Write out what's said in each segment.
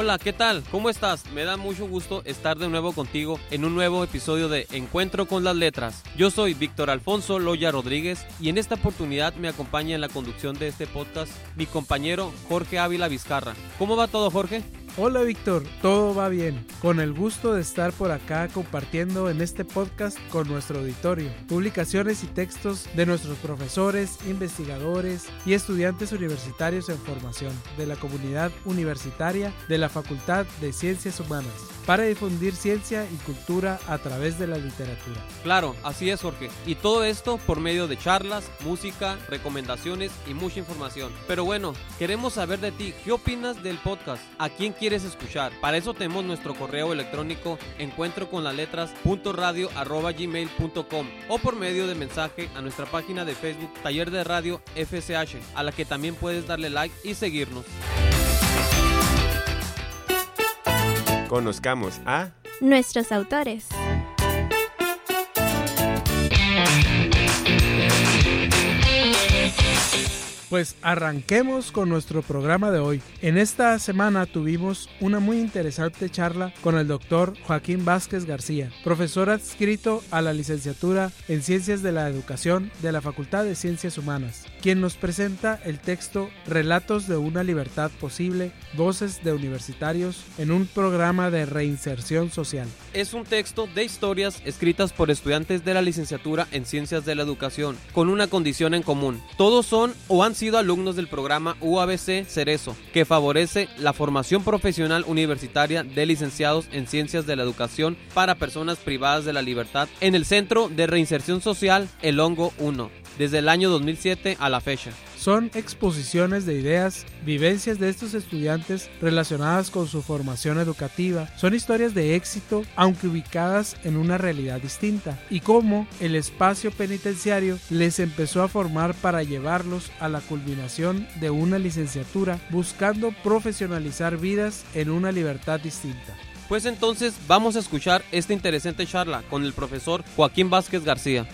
Hola, ¿qué tal? ¿Cómo estás? Me da mucho gusto estar de nuevo contigo en un nuevo episodio de Encuentro con las Letras. Yo soy Víctor Alfonso Loya Rodríguez y en esta oportunidad me acompaña en la conducción de este podcast mi compañero Jorge Ávila Vizcarra. ¿Cómo va todo, Jorge? Hola Víctor, todo va bien. Con el gusto de estar por acá compartiendo en este podcast con nuestro auditorio publicaciones y textos de nuestros profesores, investigadores y estudiantes universitarios en formación de la comunidad universitaria de la Facultad de Ciencias Humanas para difundir ciencia y cultura a través de la literatura. Claro, así es Jorge. Y todo esto por medio de charlas, música, recomendaciones y mucha información. Pero bueno, queremos saber de ti, ¿qué opinas del podcast? ¿A quién quieres escuchar? Para eso tenemos nuestro correo electrónico encuentro con las letras o por medio de mensaje a nuestra página de Facebook Taller de Radio FSH, a la que también puedes darle like y seguirnos. Conozcamos a nuestros autores. Pues arranquemos con nuestro programa de hoy. En esta semana tuvimos una muy interesante charla con el doctor Joaquín Vázquez García, profesor adscrito a la licenciatura en Ciencias de la Educación de la Facultad de Ciencias Humanas, quien nos presenta el texto Relatos de una libertad posible, voces de universitarios en un programa de reinserción social. Es un texto de historias escritas por estudiantes de la licenciatura en Ciencias de la Educación, con una condición en común. Todos son o han sido alumnos del programa UABC Cerezo, que favorece la formación profesional universitaria de licenciados en Ciencias de la Educación para personas privadas de la libertad en el Centro de Reinserción Social El Hongo 1, desde el año 2007 a la fecha. Son exposiciones de ideas, vivencias de estos estudiantes relacionadas con su formación educativa. Son historias de éxito, aunque ubicadas en una realidad distinta, y cómo el espacio penitenciario les empezó a formar para llevarlos a la culminación de una licenciatura, buscando profesionalizar vidas en una libertad distinta. Pues entonces vamos a escuchar esta interesante charla con el profesor Joaquín Vázquez García.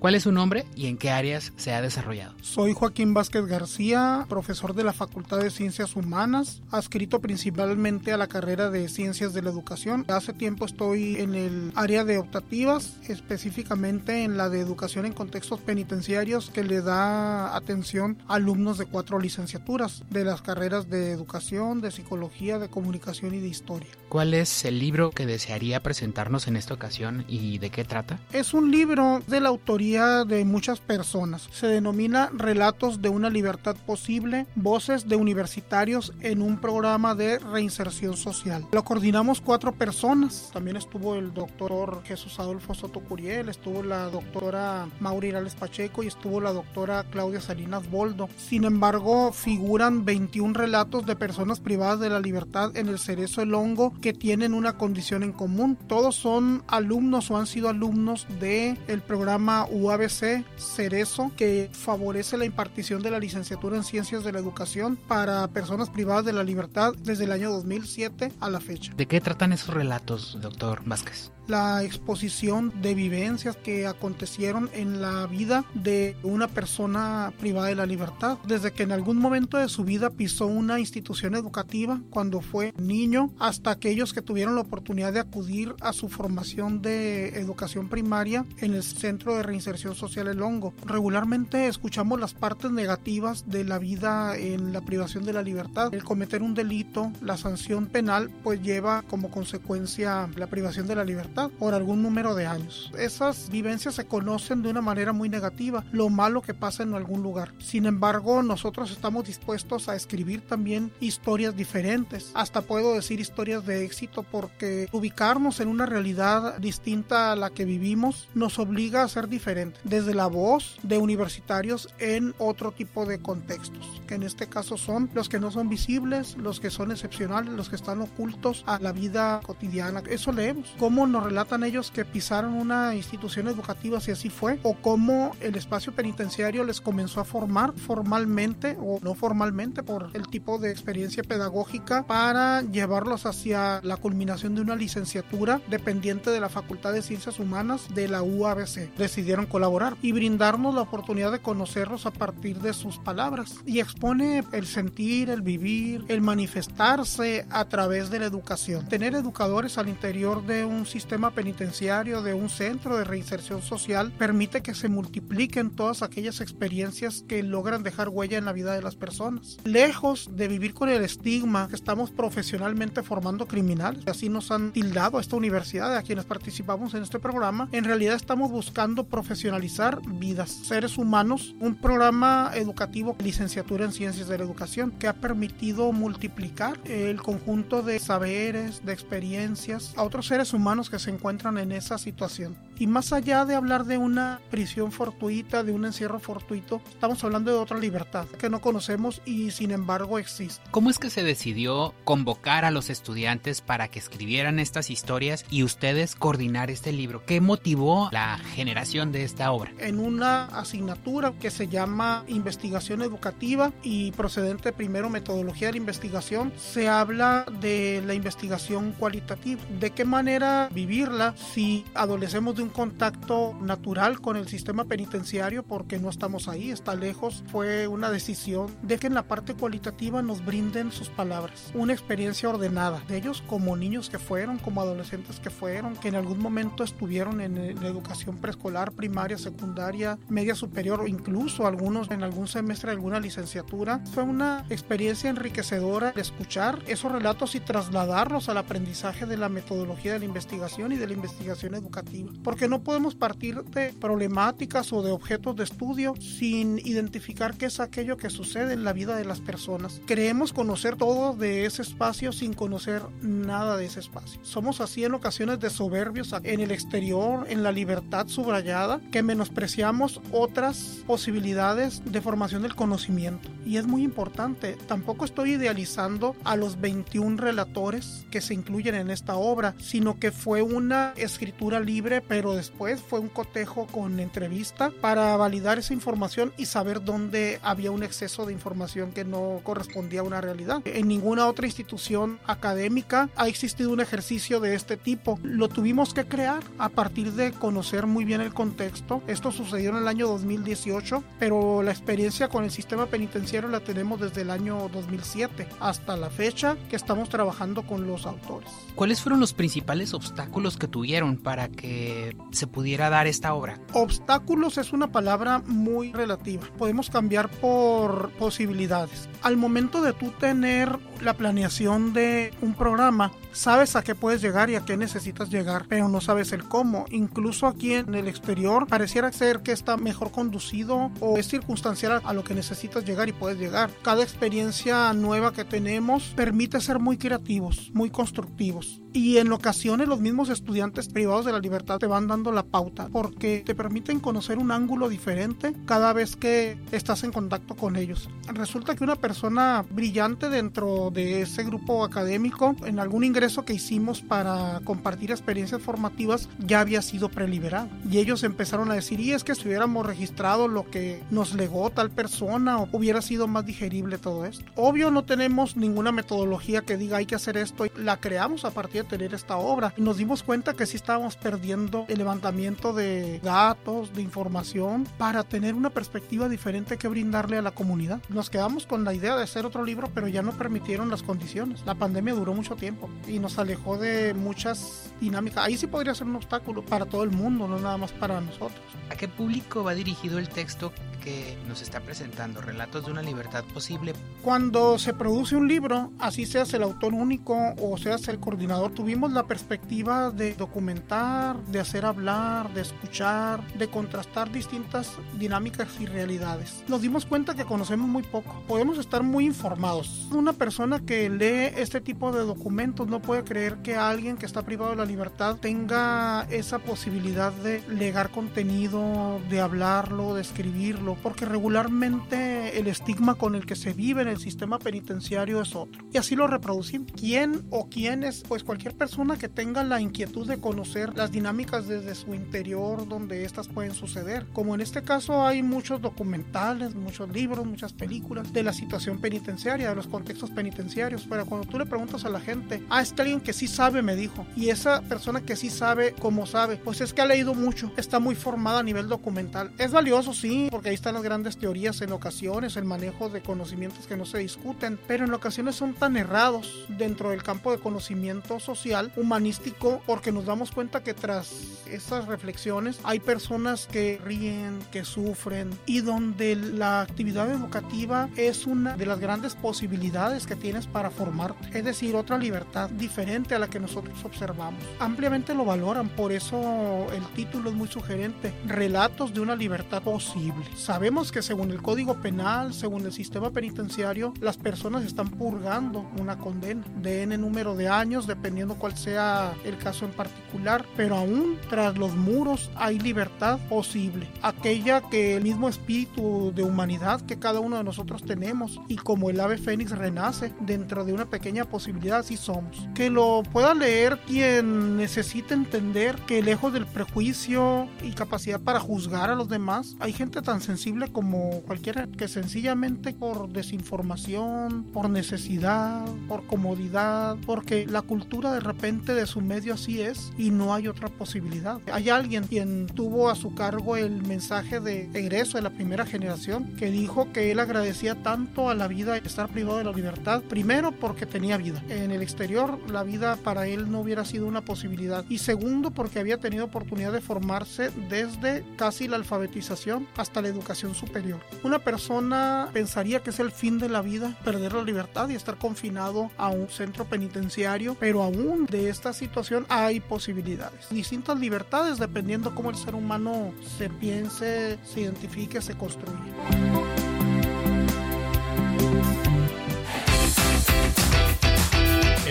¿Cuál es su nombre y en qué áreas se ha desarrollado? Soy Joaquín Vázquez García, profesor de la Facultad de Ciencias Humanas, adscrito principalmente a la carrera de Ciencias de la Educación. Hace tiempo estoy en el área de optativas, específicamente en la de Educación en Contextos Penitenciarios, que le da atención a alumnos de cuatro licenciaturas de las carreras de Educación, de Psicología, de Comunicación y de Historia. ¿Cuál es el libro que desearía presentarnos en esta ocasión y de qué trata? Es un libro de la autoría de muchas personas. Se denomina Relatos de una libertad posible, voces de universitarios en un programa de reinserción social. Lo coordinamos cuatro personas. También estuvo el doctor Jesús Adolfo Soto Curiel, estuvo la doctora Mauri Irales Pacheco y estuvo la doctora Claudia Salinas Boldo. Sin embargo, figuran 21 relatos de personas privadas de la libertad en el Cerezo El Hongo que tienen una condición en común. Todos son alumnos o han sido alumnos del el programa UABC Cerezo, que favorece la impartición de la licenciatura en Ciencias de la Educación para personas privadas de la libertad desde el año 2007 a la fecha. ¿De qué tratan esos relatos, doctor Vázquez? la exposición de vivencias que acontecieron en la vida de una persona privada de la libertad. Desde que en algún momento de su vida pisó una institución educativa cuando fue niño, hasta aquellos que tuvieron la oportunidad de acudir a su formación de educación primaria en el Centro de Reinserción reinserción social El Hongo. Regularmente escuchamos las partes negativas de la vida en la privación de la libertad. El cometer un delito, la sanción penal, pues lleva como consecuencia la privación de la libertad por algún número de años. Esas vivencias se conocen de una manera muy negativa, lo malo que pasa en algún lugar. Sin embargo, nosotros estamos dispuestos a escribir también historias diferentes. Hasta puedo decir historias de éxito porque ubicarnos en una realidad distinta a la que vivimos nos obliga a ser diferentes. Desde la voz de universitarios en otro tipo de contextos, que en este caso son los que no son visibles, los que son excepcionales, los que están ocultos a la vida cotidiana. Eso leemos. Cómo nos relatan ellos que pisaron una institución educativa si así fue, o cómo el espacio penitenciario les comenzó a formar formalmente o no formalmente por el tipo de experiencia pedagógica para llevarlos hacia la culminación de una licenciatura dependiente de la Facultad de Ciencias Humanas de la UABC. Decidieron colaborar y brindarnos la oportunidad de conocerlos a partir de sus palabras. Y expone el sentir, el vivir, el manifestarse a través de la educación. Tener educadores al interior de un sistema penitenciario, de un centro de reinserción social, permite que se multipliquen todas aquellas experiencias que logran dejar huella en la vida de las personas. Lejos de vivir con el estigma que estamos profesionalmente formando criminales, así nos han tildado a esta universidad, a quienes participamos en este programa, en realidad estamos buscando profesionalizar vidas, seres humanos, un programa educativo, licenciatura en ciencias de la educación, que ha permitido multiplicar el conjunto de saberes, de experiencias a otros seres humanos que se encuentran en esa situación. Y más allá de hablar de una prisión fortuita, de un encierro fortuito, estamos hablando de otra libertad que no conocemos y sin embargo existe. ¿Cómo es que se decidió convocar a los estudiantes para que escribieran estas historias y ustedes coordinar este libro? ¿Qué motivó la generación de esta obra? En una asignatura que se llama investigación educativa y procedente primero metodología de la investigación, se habla de la investigación cualitativa. ¿De qué manera vivirla si adolecemos de un contacto natural con el sistema penitenciario porque no estamos ahí, está lejos? Fue una decisión de que en la parte cualitativa nos brinden sus palabras, una experiencia ordenada de ellos como niños que fueron, como adolescentes que fueron, que en algún momento estuvieron en, en educación preescolar, primaria, secundaria, media superior o incluso algunos en algún semestre de alguna licenciatura. Fue una experiencia enriquecedora de escuchar esos relatos y trasladarlos al aprendizaje de la metodología de la investigación y de la investigación educativa. Porque no podemos partir de problemáticas o de objetos de estudio sin identificar qué es aquello que sucede en la vida de las personas. Creemos conocer todo de ese espacio sin conocer nada de ese espacio. Somos así en ocasiones de soberbios en el exterior, en la libertad subrayada, que menospreciamos otras posibilidades de formación del conocimiento. Y es muy importante, tampoco estoy idealizando a los 21 relatores que se incluyen en esta obra, sino que fue una escritura libre, pero después fue un cotejo con entrevista para validar esa información y saber dónde había un exceso de información que no correspondía a una realidad. En ninguna otra institución académica ha existido un ejercicio de este tipo. Lo tuvimos que crear a partir de conocer muy bien el contexto. Esto sucedió en el año 2018, pero la experiencia con el sistema penitenciario la tenemos desde el año 2007 hasta la fecha que estamos trabajando con los autores. ¿Cuáles fueron los principales obstáculos que tuvieron para que se pudiera dar esta obra? Obstáculos es una palabra muy relativa. Podemos cambiar por posibilidades. Al momento de tú tener la planeación de un programa, sabes a qué puedes llegar y a qué necesitas llegar, pero no sabes el cómo. Incluso aquí en el exterior pareciera ser que está mejor conducido o es circunstancial a lo que necesitas llegar y puedes llegar. Cada experiencia nueva que tenemos permite ser muy creativos, muy constructivos. Y en ocasiones los mismos estudiantes privados de la libertad te van dando la pauta porque te permiten conocer un ángulo diferente cada vez que estás en contacto con ellos. Resulta que una persona brillante dentro de ese grupo académico, en algún ingreso que hicimos para compartir experiencias formativas, ya había sido preliberado. Y ellos empezaron a decir, y es que si hubiéramos registrado lo que nos legó tal persona, o hubiera sido más digerible todo esto. Obvio no tenemos ninguna metodología que diga hay que hacer esto, la creamos a partir tener esta obra. Y nos dimos cuenta que sí estábamos perdiendo el levantamiento de datos, de información, para tener una perspectiva diferente que brindarle a la comunidad. Nos quedamos con la idea de hacer otro libro, pero ya no permitieron las condiciones. La pandemia duró mucho tiempo y nos alejó de muchas dinámicas. Ahí sí podría ser un obstáculo para todo el mundo, no nada más para nosotros. ¿A qué público va dirigido el texto que nos está presentando? Relatos de una libertad posible. Cuando se produce un libro, así seas el autor único o seas el coordinador, tuvimos la perspectiva de documentar, de hacer hablar, de escuchar, de contrastar distintas dinámicas y realidades. Nos dimos cuenta que conocemos muy poco. Podemos estar muy informados. Una persona que lee este tipo de documentos no puede creer que alguien que está privado de la libertad tenga esa posibilidad de legar contenido, de hablarlo, de escribirlo, porque regularmente el estigma con el que se vive en el sistema penitenciario es otro. Y así lo reproducimos. ¿Quién o quiénes? Pues cualquier persona que tenga la inquietud de conocer las dinámicas desde su interior donde estas pueden suceder. Como en este caso hay muchos documentales, muchos libros, muchas películas de la situación penitenciaria, de los contextos penitenciarios. Pero cuando tú le preguntas a la gente, ah, es que alguien que sí sabe me dijo. Y esa persona que sí sabe, como sabe, pues es que ha leído mucho, está muy formada a nivel documental. Es valioso, sí, porque ahí están las grandes teorías en ocasiones, el manejo de conocimientos que no se discuten, pero en ocasiones son tan errados dentro del campo de conocimiento social, humanístico, porque nos damos cuenta que tras esas reflexiones hay personas que ríen, que sufren y donde la actividad educativa es una de las grandes posibilidades que tienes para formarte, es decir, otra libertad diferente a la que nosotros observamos. Ampliamente lo valoran, por eso el título es muy sugerente, Relatos de una libertad posible. Sabemos que según el Código Penal, según el sistema penitenciario, las personas están purgando una condena de N número de años, dependiendo cuál sea el caso en particular, pero aún tras los muros hay libertad posible, aquella que el mismo espíritu de humanidad que cada uno de nosotros tenemos y como el ave fénix renace dentro de una pequeña posibilidad, así somos. Que lo pueda leer quien necesite entender que lejos del prejuicio y capacidad para juzgar a los demás, hay gente tan sensible como cualquiera que sencillamente por desinformación, por necesidad, por comodidad, porque la cultura de repente de su medio así es y no hay otra posibilidad. Hay alguien quien tuvo a su cargo el mensaje de egreso de la primera generación que dijo que él agradecía tanto a la vida estar privado de la libertad, primero porque tenía vida. En el exterior la vida para él no hubiera sido una posibilidad y segundo porque había tenido oportunidad de formarse desde casi la alfabetización hasta la educación superior. Una persona pensaría que es el fin de la vida perder la libertad y estar confinado a un centro penitenciario, pero aún de esta situación hay posibilidades. Distintas libertades dependiendo cómo el ser humano se piense, se identifique, se construye.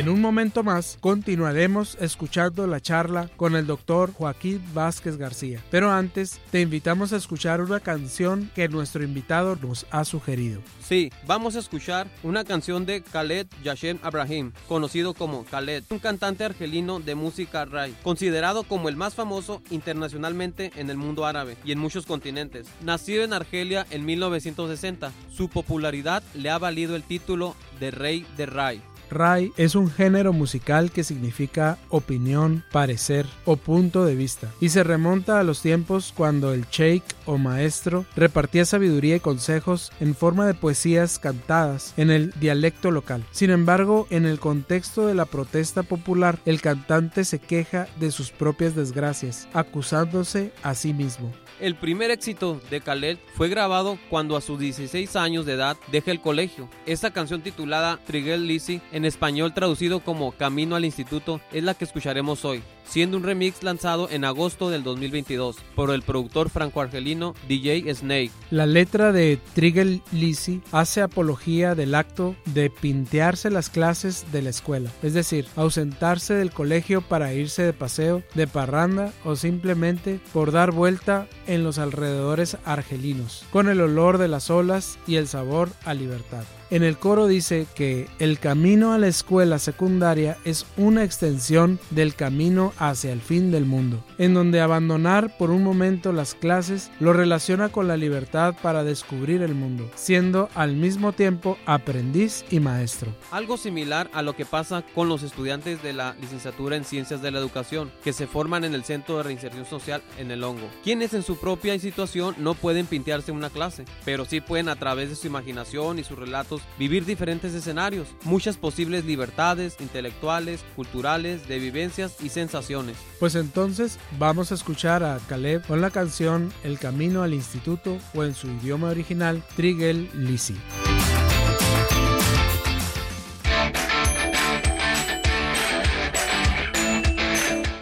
Un momento más continuaremos escuchando la charla con el doctor Joaquín Vázquez García. Pero antes te invitamos a escuchar una canción que nuestro invitado nos ha sugerido. Sí, vamos a escuchar una canción de Khaled Yashem Abrahim, conocido como Khaled, un cantante argelino de música ray, considerado como el más famoso internacionalmente en el mundo árabe y en muchos continentes. Nacido en Argelia en 1960, su popularidad le ha valido el título de Rey de Ray. Ray es un género musical que significa opinión, parecer o punto de vista y se remonta a los tiempos cuando el sheikh o maestro repartía sabiduría y consejos en forma de poesías cantadas en el dialecto local. Sin embargo, en el contexto de la protesta popular, el cantante se queja de sus propias desgracias, acusándose a sí mismo. El primer éxito de Khaled fue grabado cuando a sus 16 años de edad deja el colegio. Esta canción titulada Trigel Lizzy, en español traducido como Camino al Instituto, es la que escucharemos hoy, siendo un remix lanzado en agosto del 2022 por el productor franco-argelino DJ Snake. La letra de Trigel Lizzy hace apología del acto de pintearse las clases de la escuela, es decir, ausentarse del colegio para irse de paseo, de parranda o simplemente por dar vuelta en los alrededores argelinos, con el olor de las olas y el sabor a libertad. En el coro dice que el camino a la escuela secundaria es una extensión del camino hacia el fin del mundo, en donde abandonar por un momento las clases lo relaciona con la libertad para descubrir el mundo, siendo al mismo tiempo aprendiz y maestro. Algo similar a lo que pasa con los estudiantes de la licenciatura en Ciencias de la Educación, que se forman en el Centro de Reinserción Social en el Hongo, quienes en su propia situación no pueden pintearse una clase, pero sí pueden a través de su imaginación y sus relatos vivir diferentes escenarios, muchas posibles libertades intelectuales, culturales, de vivencias y sensaciones. Pues entonces vamos a escuchar a Caleb con la canción El Camino al Instituto o en su idioma original Trigel Lisi.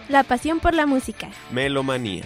La pasión por la música. Melomanía.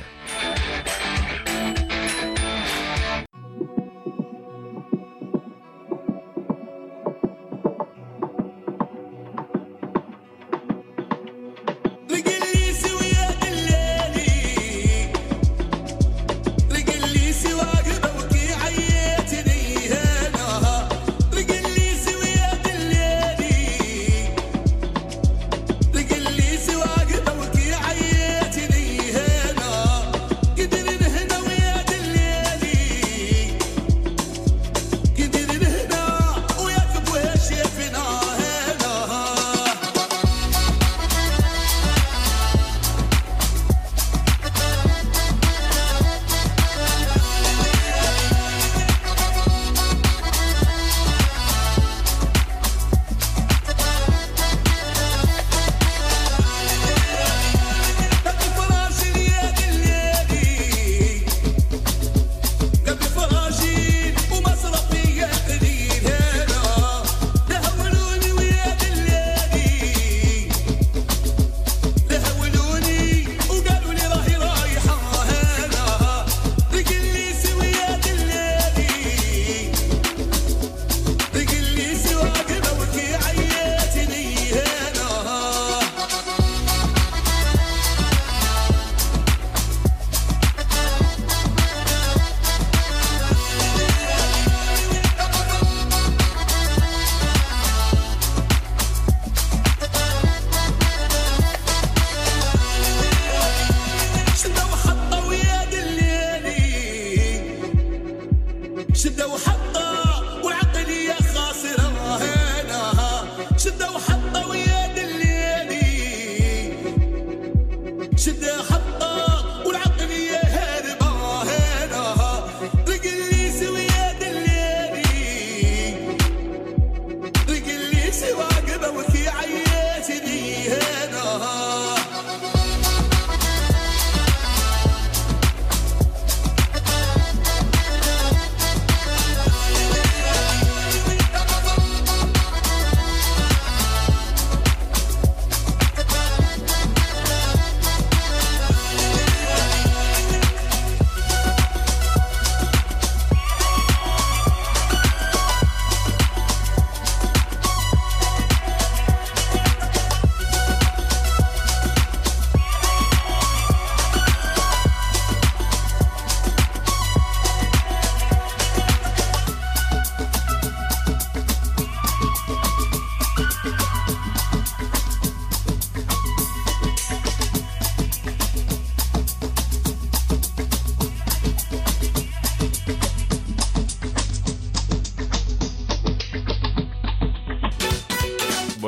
وحطه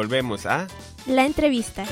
Volvemos a... La entrevista.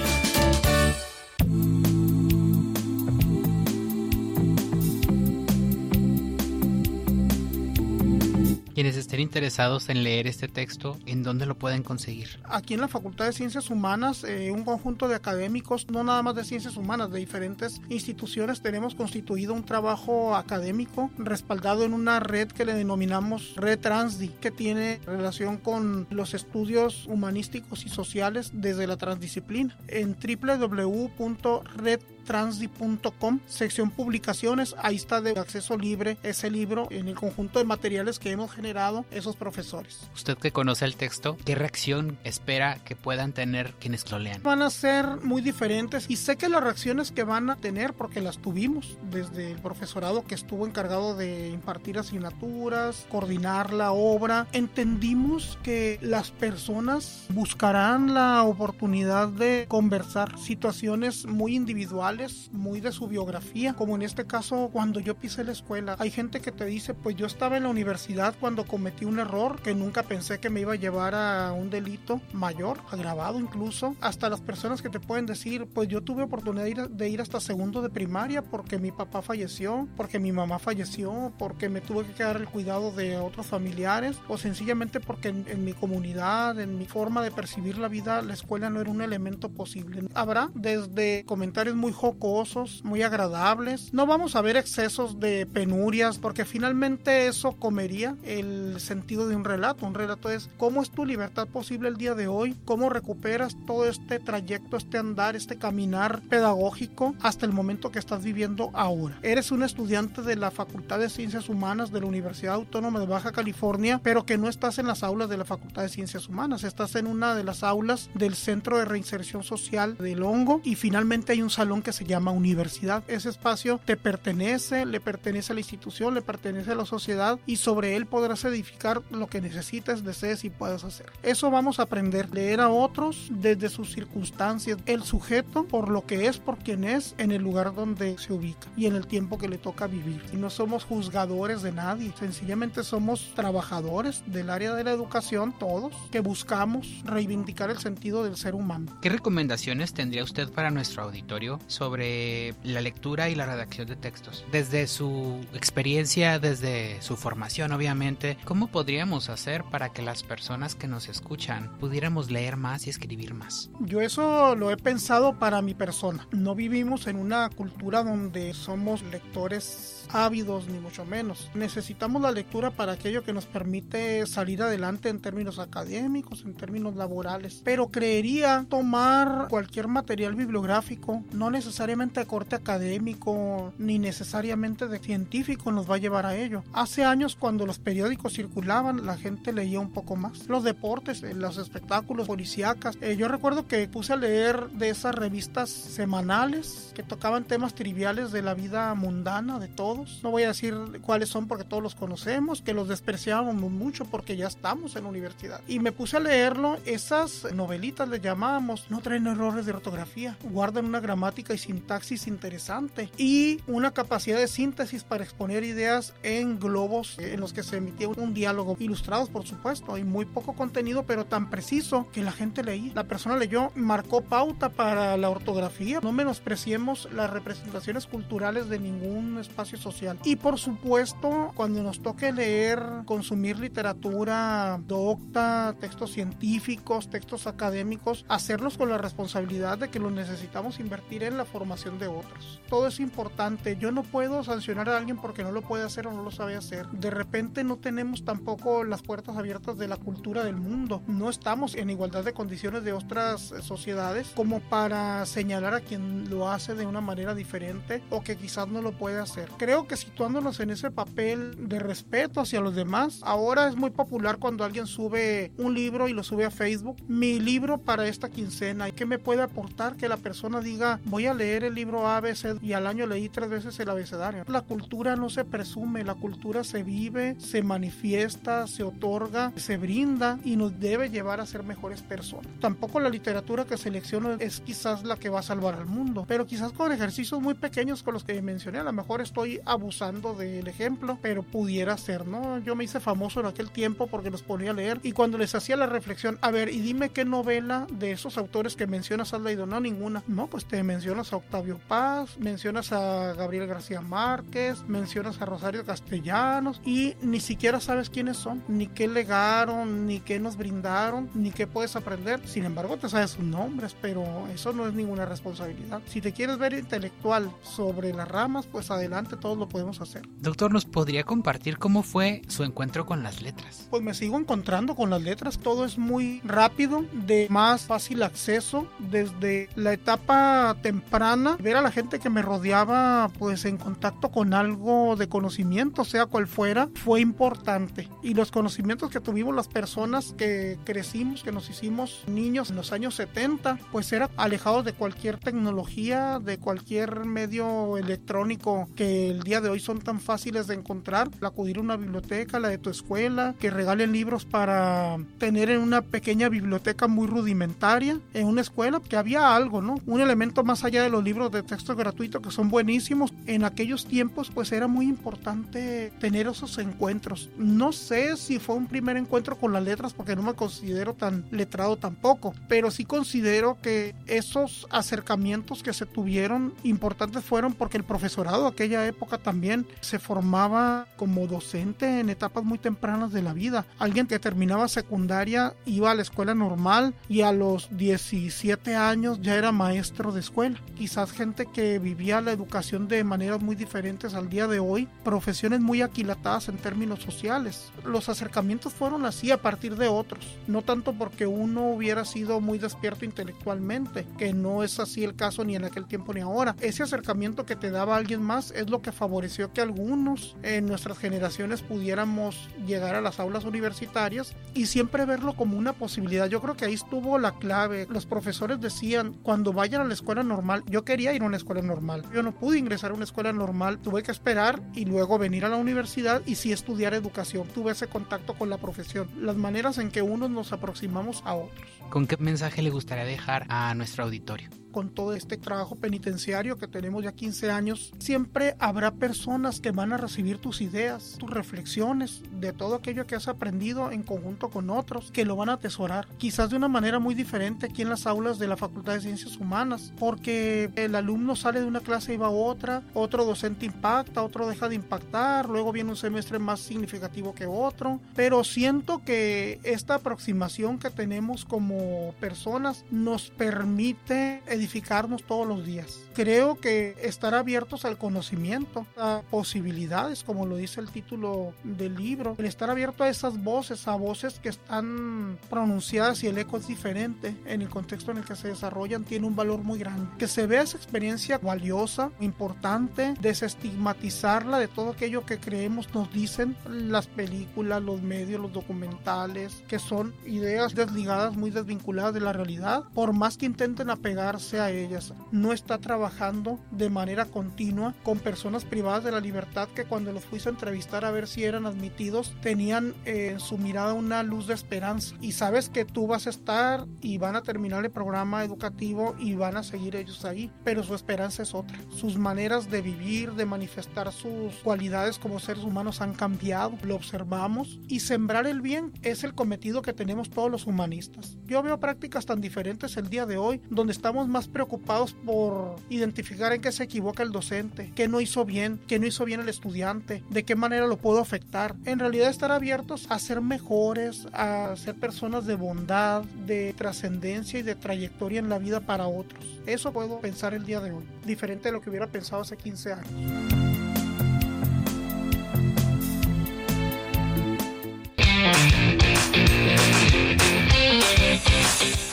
Quienes estén interesados en leer este texto, ¿en dónde lo pueden conseguir? Aquí en la Facultad de Ciencias Humanas, eh, un conjunto de académicos, no nada más de ciencias humanas, de diferentes instituciones, tenemos constituido un trabajo académico respaldado en una red que le denominamos Red Transdi, que tiene relación con los estudios humanísticos y sociales desde la transdisciplina. En www.red transdi.com, sección publicaciones, ahí está de acceso libre ese libro en el conjunto de materiales que hemos generado esos profesores. Usted que conoce el texto, ¿qué reacción espera que puedan tener quienes lo lean? Van a ser muy diferentes y sé que las reacciones que van a tener, porque las tuvimos desde el profesorado que estuvo encargado de impartir asignaturas, coordinar la obra, entendimos que las personas buscarán la oportunidad de conversar situaciones muy individuales, muy de su biografía, como en este caso cuando yo pisé la escuela. Hay gente que te dice, pues yo estaba en la universidad cuando cometí un error que nunca pensé que me iba a llevar a un delito mayor, agravado incluso. Hasta las personas que te pueden decir, pues yo tuve oportunidad de ir, de ir hasta segundo de primaria porque mi papá falleció, porque mi mamá falleció, porque me tuve que quedar el cuidado de otros familiares o sencillamente porque en, en mi comunidad, en mi forma de percibir la vida, la escuela no era un elemento posible. Habrá desde comentarios muy jocosos, muy agradables. No vamos a ver excesos de penurias porque finalmente eso comería el sentido de un relato. Un relato es cómo es tu libertad posible el día de hoy, cómo recuperas todo este trayecto, este andar, este caminar pedagógico hasta el momento que estás viviendo ahora. Eres un estudiante de la Facultad de Ciencias Humanas de la Universidad Autónoma de Baja California, pero que no estás en las aulas de la Facultad de Ciencias Humanas, estás en una de las aulas del Centro de Reinserción Social del Hongo y finalmente hay un salón que se llama universidad. Ese espacio te pertenece, le pertenece a la institución, le pertenece a la sociedad y sobre él podrás edificar lo que necesites, desees y puedas hacer. Eso vamos a aprender, leer a otros desde sus circunstancias, el sujeto por lo que es, por quien es, en el lugar donde se ubica y en el tiempo que le toca vivir. Y no somos juzgadores de nadie, sencillamente somos trabajadores del área de la educación, todos, que buscamos reivindicar el sentido del ser humano. ¿Qué recomendaciones tendría usted para nuestro auditorio la lectura y la redacción de textos? Desde su experiencia, desde su formación, obviamente, ¿cómo podríamos hacer para que las personas que nos escuchan pudiéramos leer más y escribir más? Yo eso lo he pensado para mi persona. No vivimos en una cultura donde somos lectores ávidos ni mucho menos. Necesitamos la lectura para aquello que nos permite salir adelante en términos académicos, en términos laborales. Pero creería tomar cualquier material bibliográfico, no necesariamente de corte académico ni necesariamente de científico nos va a llevar a ello. Hace años cuando los periódicos circulaban, la gente leía un poco más. Los deportes, eh, los espectáculos, policíacas. Eh, yo recuerdo que puse a leer de esas revistas semanales que tocaban temas triviales de la vida mundana de todos. No voy a decir cuáles son porque todos los conocemos, que los despreciábamos mucho porque ya estamos en la universidad. Y me puse a leerlo, esas novelitas le llamábamos, no traen errores de ortografía, guardan una gramática y sintaxis interesante y una capacidad de síntesis para exponer ideas en globos en los que se emitía un diálogo, ilustrados por supuesto, y muy poco contenido, pero tan preciso que la gente leía. La persona leyó, marcó pauta para la ortografía. No menospreciemos las representaciones culturales de ningún espacio social. Y por supuesto, cuando nos toque leer, consumir literatura docta, textos científicos, textos académicos, hacerlos con la responsabilidad de que los necesitamos invertir en la formación de otros. Todo es importante. Yo no puedo sancionar a alguien porque no lo puede hacer o no lo sabe hacer. De repente no tenemos tampoco las puertas abiertas de la cultura del mundo. No estamos en igualdad de condiciones de otras sociedades como para señalar a quien lo hace de una manera diferente o que quizás no lo puede hacer. Creo que situándonos en ese papel de respeto hacia los demás, ahora es muy popular cuando alguien sube un libro y lo sube a Facebook. Mi libro para esta quincena, ¿qué me puede aportar que la persona diga voy a leer el libro ABC y al año leí tres veces el abecedario? La cultura no se presume, la cultura se vive, se manifiesta, se otorga, se brinda y nos debe llevar a ser mejores personas. Tampoco la literatura que selecciono es quizás la que va a salvar al mundo, pero quizás con ejercicios muy pequeños con los que mencioné, a lo mejor estoy abusando del ejemplo, pero pudiera ser, ¿no? Yo me hice famoso en aquel tiempo porque los ponía a leer y cuando les hacía la reflexión, a ver, y dime qué novela de esos autores que mencionas has leído, no ninguna, no, pues te mencionas a Octavio Paz, mencionas a Gabriel García Márquez, mencionas a Rosario Castellanos y ni siquiera sabes quiénes son, ni qué legaron, ni qué nos brindaron, ni qué puedes aprender. Sin embargo, te sabes sus nombres, pero eso no es ninguna responsabilidad. Si te quieres ver intelectual sobre las ramas, pues adelante, todos lo podemos hacer. Doctor, ¿nos podría compartir cómo fue su encuentro con las letras? Pues me sigo encontrando con las letras, todo es muy rápido, de más fácil acceso, desde la etapa temprana temprana, ver a la gente que me rodeaba pues en contacto con algo de conocimiento, sea cual fuera, fue importante. Y los conocimientos que tuvimos las personas que crecimos, que nos hicimos niños en los años 70, pues era alejados de cualquier tecnología, de cualquier medio electrónico que el día de hoy son tan fáciles de encontrar, acudir a una biblioteca, la de tu escuela, que regalen libros para tener en una pequeña biblioteca muy rudimentaria, en una escuela, que había algo, ¿no? Un elemento más allá de los libros de texto gratuito que son buenísimos. En aquellos tiempos pues era muy importante tener esos encuentros. No sé si fue un primer encuentro con las letras porque no me considero tan letrado tampoco, pero sí considero que esos acercamientos que se tuvieron importantes fueron porque el profesorado aquella época también se formaba como docente en etapas muy tempranas de la vida. Alguien que terminaba secundaria iba a la escuela normal y a los 17 años ya era maestro de escuela. Quizás gente que vivía la educación de maneras muy diferentes al día de hoy, profesiones muy aquilatadas en términos sociales. Los acercamientos fueron así a partir de otros, no tanto porque uno hubiera sido muy despierto intelectualmente, que no es así el caso ni en aquel tiempo ni ahora. Ese acercamiento que te daba alguien más es lo que favoreció que algunos en nuestras generaciones pudiéramos llegar a las aulas universitarias y siempre verlo como una posibilidad. Yo creo que ahí estuvo la clave. Los profesores decían, cuando vayan a la escuela normal, yo quería ir a una escuela normal. Yo no pude ingresar a una escuela normal, tuve que esperar y luego venir a la universidad y sí estudiar educación. Tuve ese contacto con la profesión. Las maneras en que unos nos aproximamos a otros. ¿Con qué mensaje le gustaría dejar a nuestro auditorio? Con todo este trabajo penitenciario que tenemos ya 15 años, siempre habrá personas que van a recibir tus ideas, tus reflexiones, de todo aquello que has aprendido en conjunto con otros, que lo van a atesorar, quizás de una manera muy diferente aquí en las aulas de la Facultad de Ciencias Humanas, porque el alumno sale de una clase y va a otra, otro docente impacta, otro deja de impactar, luego viene un semestre más significativo que otro, pero siento que esta aproximación que tenemos como personas nos permite edificarnos todos los días. Creo que estar abiertos al conocimiento, a posibilidades, como lo dice el título del libro, el estar abierto a esas voces, a voces que están pronunciadas y el eco es diferente en el contexto en el que se desarrollan, tiene un valor muy grande. Que se vea esa experiencia valiosa, importante, desestigmatizarla de todo aquello que creemos nos dicen las películas, los medios, los documentales, que son ideas desligadas, muy desvinculadas de la realidad, por más que intenten apegarse a ellas. No está trabajando de manera continua con personas privadas de la libertad que cuando los fuiste a entrevistar a ver si eran admitidos tenían eh, en su mirada una luz de esperanza. Y sabes que tú vas a estar y van a terminar el programa educativo y van a seguir ellos ahí. Pero su esperanza es otra. Sus maneras de vivir, de manifestar sus cualidades como seres humanos han cambiado. Lo observamos. Y sembrar el bien es el cometido que tenemos todos los humanistas. Yo veo prácticas tan diferentes el día de hoy donde estamos más preocupados por identificar en qué se equivoca el docente, qué no hizo bien, qué no hizo bien el estudiante, de qué manera lo puedo afectar. En realidad estar abiertos a ser mejores, a ser personas de bondad, de trascendencia y de trayectoria en la vida para otros. Eso puedo pensar el día de hoy, diferente de lo que hubiera pensado hace 15 años.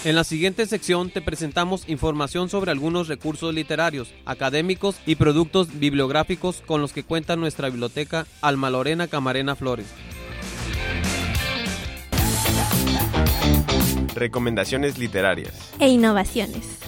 En la siguiente sección te presentamos información sobre algunos recursos literarios, académicos y productos bibliográficos con los que cuenta nuestra biblioteca Alma Lorena Camarena Flores. Recomendaciones literarias. E innovaciones.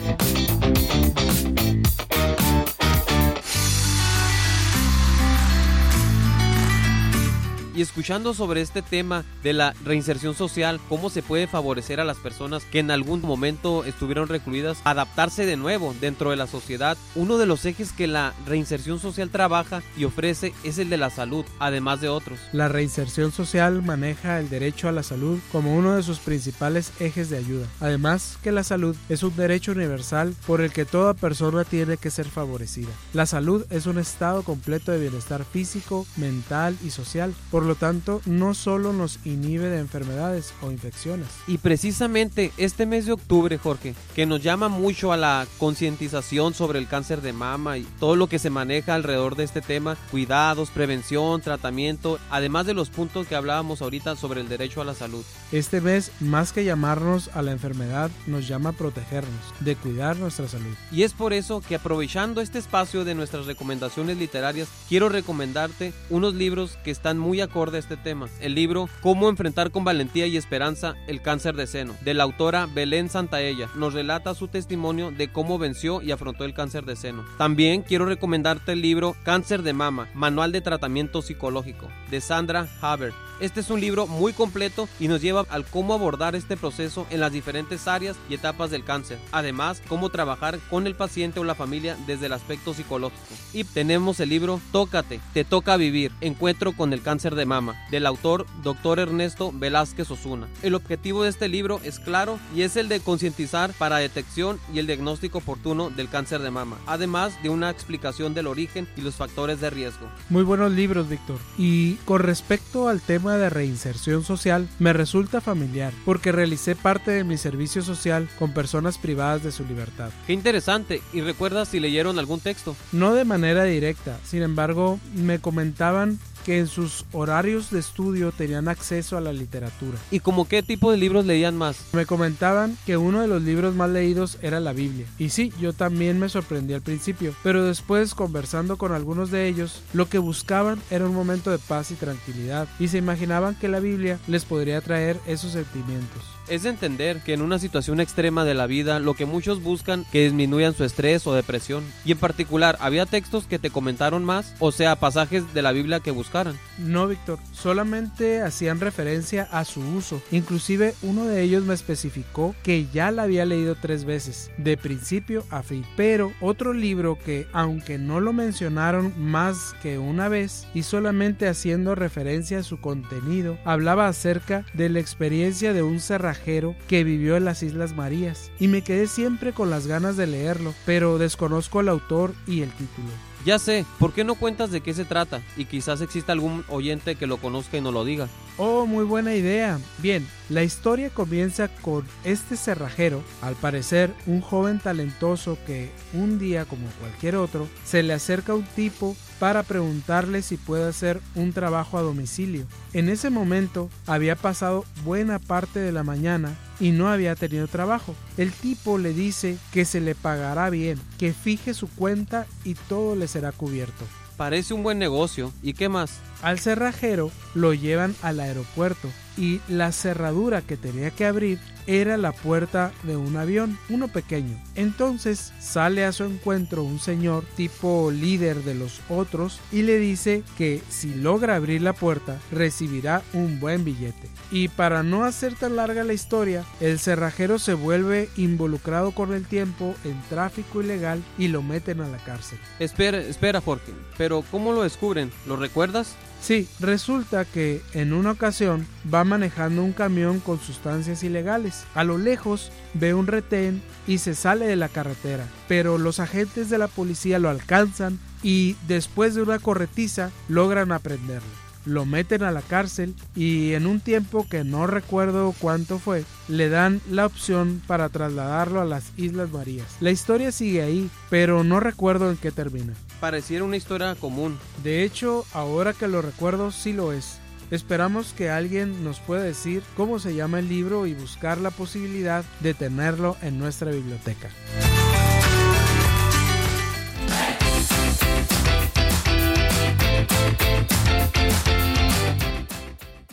Escuchando sobre este tema de la reinserción social, cómo se puede favorecer a las personas que en algún momento estuvieron recluidas adaptarse de nuevo dentro de la sociedad. Uno de los ejes que la reinserción social trabaja y ofrece es el de la salud, además de otros. La reinserción social maneja el derecho a la salud como uno de sus principales ejes de ayuda. Además que la salud es un derecho universal por el que toda persona tiene que ser favorecida. La salud es un estado completo de bienestar físico, mental y social, por lo tanto no solo nos inhibe de enfermedades o infecciones. Y precisamente este mes de octubre, Jorge, que nos llama mucho a la concientización sobre el cáncer de mama y todo lo que se maneja alrededor de este tema, cuidados, prevención, tratamiento, además de los puntos que hablábamos ahorita sobre el derecho a la salud. Este mes, más que llamarnos a la enfermedad, nos llama a protegernos, de cuidar nuestra salud. Y es por eso que aprovechando este espacio de nuestras recomendaciones literarias, quiero recomendarte unos libros que están muy a este tema. El libro Cómo enfrentar con valentía y esperanza el cáncer de seno, de la autora Belén Santaella. Nos relata su testimonio de cómo venció y afrontó el cáncer de seno. También quiero recomendarte el libro Cáncer de mama, Manual de Tratamiento Psicológico, de Sandra Haber. Este es un libro muy completo y nos lleva al cómo abordar este proceso en las diferentes áreas y etapas del cáncer. Además, cómo trabajar con el paciente o la familia desde el aspecto psicológico. Y tenemos el libro Tócate, te toca vivir, encuentro con el cáncer de mama, del autor Dr. Ernesto Velázquez Osuna. El objetivo de este libro es claro y es el de concientizar para detección y el diagnóstico oportuno del cáncer de mama, además de una explicación del origen y los factores de riesgo. Muy buenos libros, Víctor. Y con respecto al tema de reinserción social, me resulta familiar, porque realicé parte de mi servicio social con personas privadas de su libertad. Qué interesante. ¿Y recuerdas si leyeron algún texto? No de manera directa, sin embargo, me comentaban que en sus horarios de estudio tenían acceso a la literatura. ¿Y como qué tipo de libros leían más? Me comentaban que uno de los libros más leídos era la Biblia. Y sí, yo también me sorprendí al principio, pero después conversando con algunos de ellos, lo que buscaban era un momento de paz y tranquilidad, y se imaginaban que la Biblia les podría traer esos sentimientos. Es de entender que en una situación extrema de la vida lo que muchos buscan que disminuyan su estrés o depresión. Y en particular, ¿había textos que te comentaron más? O sea, pasajes de la Biblia que buscaran. No, Víctor, solamente hacían referencia a su uso. Inclusive uno de ellos me especificó que ya la había leído tres veces, de principio a fin. Pero otro libro que, aunque no lo mencionaron más que una vez y solamente haciendo referencia a su contenido, hablaba acerca de la experiencia de un cerrajero que vivió en las Islas Marías y me quedé siempre con las ganas de leerlo, pero desconozco el autor y el título. Ya sé, ¿por qué no cuentas de qué se trata? Y quizás exista algún oyente que lo conozca y no lo diga. Oh, muy buena idea. Bien, la historia comienza con este cerrajero, al parecer un joven talentoso que un día como cualquier otro se le acerca a un tipo para preguntarle si puede hacer un trabajo a domicilio. En ese momento había pasado buena parte de la mañana y no había tenido trabajo. El tipo le dice que se le pagará bien, que fije su cuenta y todo le será cubierto. Parece un buen negocio. ¿Y qué más? Al cerrajero lo llevan al aeropuerto y la cerradura que tenía que abrir era la puerta de un avión, uno pequeño. Entonces sale a su encuentro un señor tipo líder de los otros y le dice que si logra abrir la puerta recibirá un buen billete. Y para no hacer tan larga la historia, el cerrajero se vuelve involucrado con el tiempo en tráfico ilegal y lo meten a la cárcel. Espera, espera Jorge, pero ¿cómo lo descubren? ¿Lo recuerdas? Sí, resulta que en una ocasión va manejando un camión con sustancias ilegales. A lo lejos ve un retén y se sale de la carretera, pero los agentes de la policía lo alcanzan y después de una corretiza logran aprenderlo lo meten a la cárcel y en un tiempo que no recuerdo cuánto fue, le dan la opción para trasladarlo a las Islas Marías. La historia sigue ahí, pero no recuerdo en qué termina. Pareciera una historia común. De hecho, ahora que lo recuerdo, sí lo es. Esperamos que alguien nos pueda decir cómo se llama el libro y buscar la posibilidad de tenerlo en nuestra biblioteca.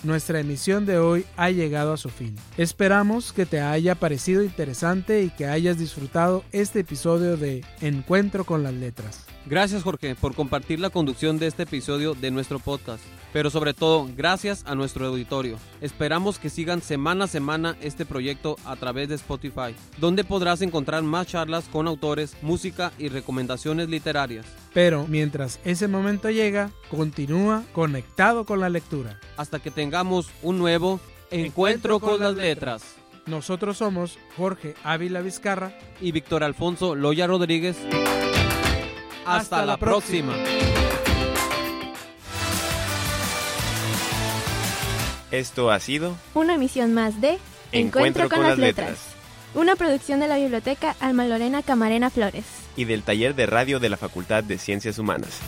Nuestra emisión de hoy ha llegado a su fin. Esperamos que te haya parecido interesante y que hayas disfrutado este episodio de Encuentro con las Letras. Gracias Jorge por compartir la conducción de este episodio de nuestro podcast. Pero sobre todo, gracias a nuestro auditorio. Esperamos que sigan semana a semana este proyecto a través de Spotify, donde podrás encontrar más charlas con autores, música y recomendaciones literarias. Pero mientras ese momento llega, continúa conectado con la lectura. Hasta que tengamos un nuevo Encuentro, con, las letras. Nosotros somos Jorge Ávila Vizcarra y Víctor Alfonso Loya Rodríguez. Hasta, la próxima. Esto ha sido una emisión más de Encuentro, con, las letras. Una producción de la Biblioteca Alma Lorena Camarena Flores. y del taller de radio de la Facultad de Ciencias Humanas.